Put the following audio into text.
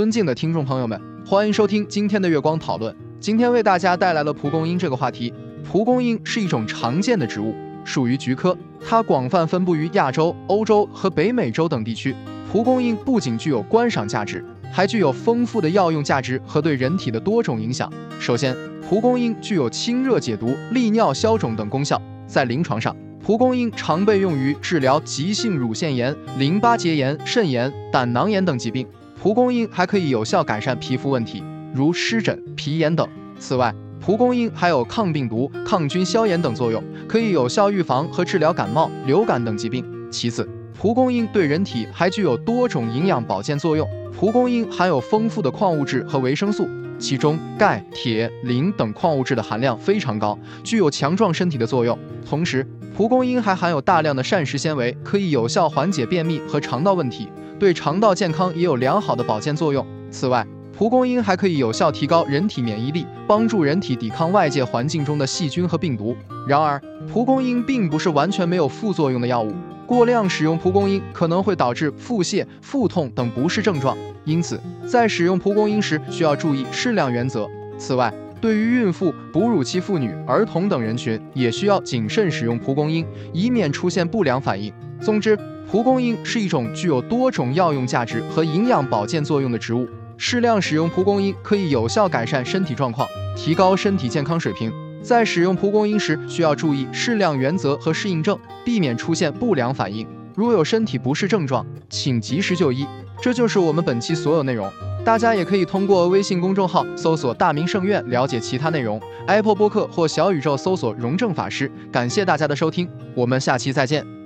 尊敬的听众朋友们，欢迎收听今天的月光讨论。今天为大家带来了蒲公英这个话题。蒲公英是一种常见的植物，属于菊科，它广泛分布于亚洲、欧洲和北美洲等地区。蒲公英不仅具有观赏价值，还具有丰富的药用价值和对人体的多种影响。首先，蒲公英具有清热解毒、利尿消肿等功效，在临床上。蒲公英常被用于治疗急性乳腺炎、淋巴结炎、肾炎、胆囊炎等疾病。蒲公英还可以有效改善皮肤问题，如湿疹、皮炎等。此外，蒲公英还有抗病毒、抗菌、消炎等作用，可以有效预防和治疗感冒、流感等疾病。其次，蒲公英对人体还具有多种营养保健作用。蒲公英含有丰富的矿物质和维生素，其中钙、铁、磷等矿物质的含量非常高，具有强壮身体的作用。同时，蒲公英还含有大量的膳食纤维，可以有效缓解便秘和肠道问题，对肠道健康也有良好的保健作用。此外，蒲公英还可以有效提高人体免疫力，帮助人体抵抗外界环境中的细菌和病毒。然而，蒲公英并不是完全没有副作用的药物，过量使用蒲公英可能会导致腹泻、腹痛等不适症状，因此在使用蒲公英时需要注意适量原则。此外，对于孕妇、哺乳期妇女、儿童等人群，也需要谨慎使用蒲公英，以免出现不良反应。总之，蒲公英是一种具有多种药用价值和营养保健作用的植物。适量使用蒲公英可以有效改善身体状况，提高身体健康水平。在使用蒲公英时，需要注意适量原则和适应症，避免出现不良反应。如有身体不适症状，请及时就医。这就是我们本期所有内容。大家也可以通过微信公众号搜索“大明圣院”了解其他内容，Apple 播客或小宇宙搜索“荣正法师”。感谢大家的收听，我们下期再见。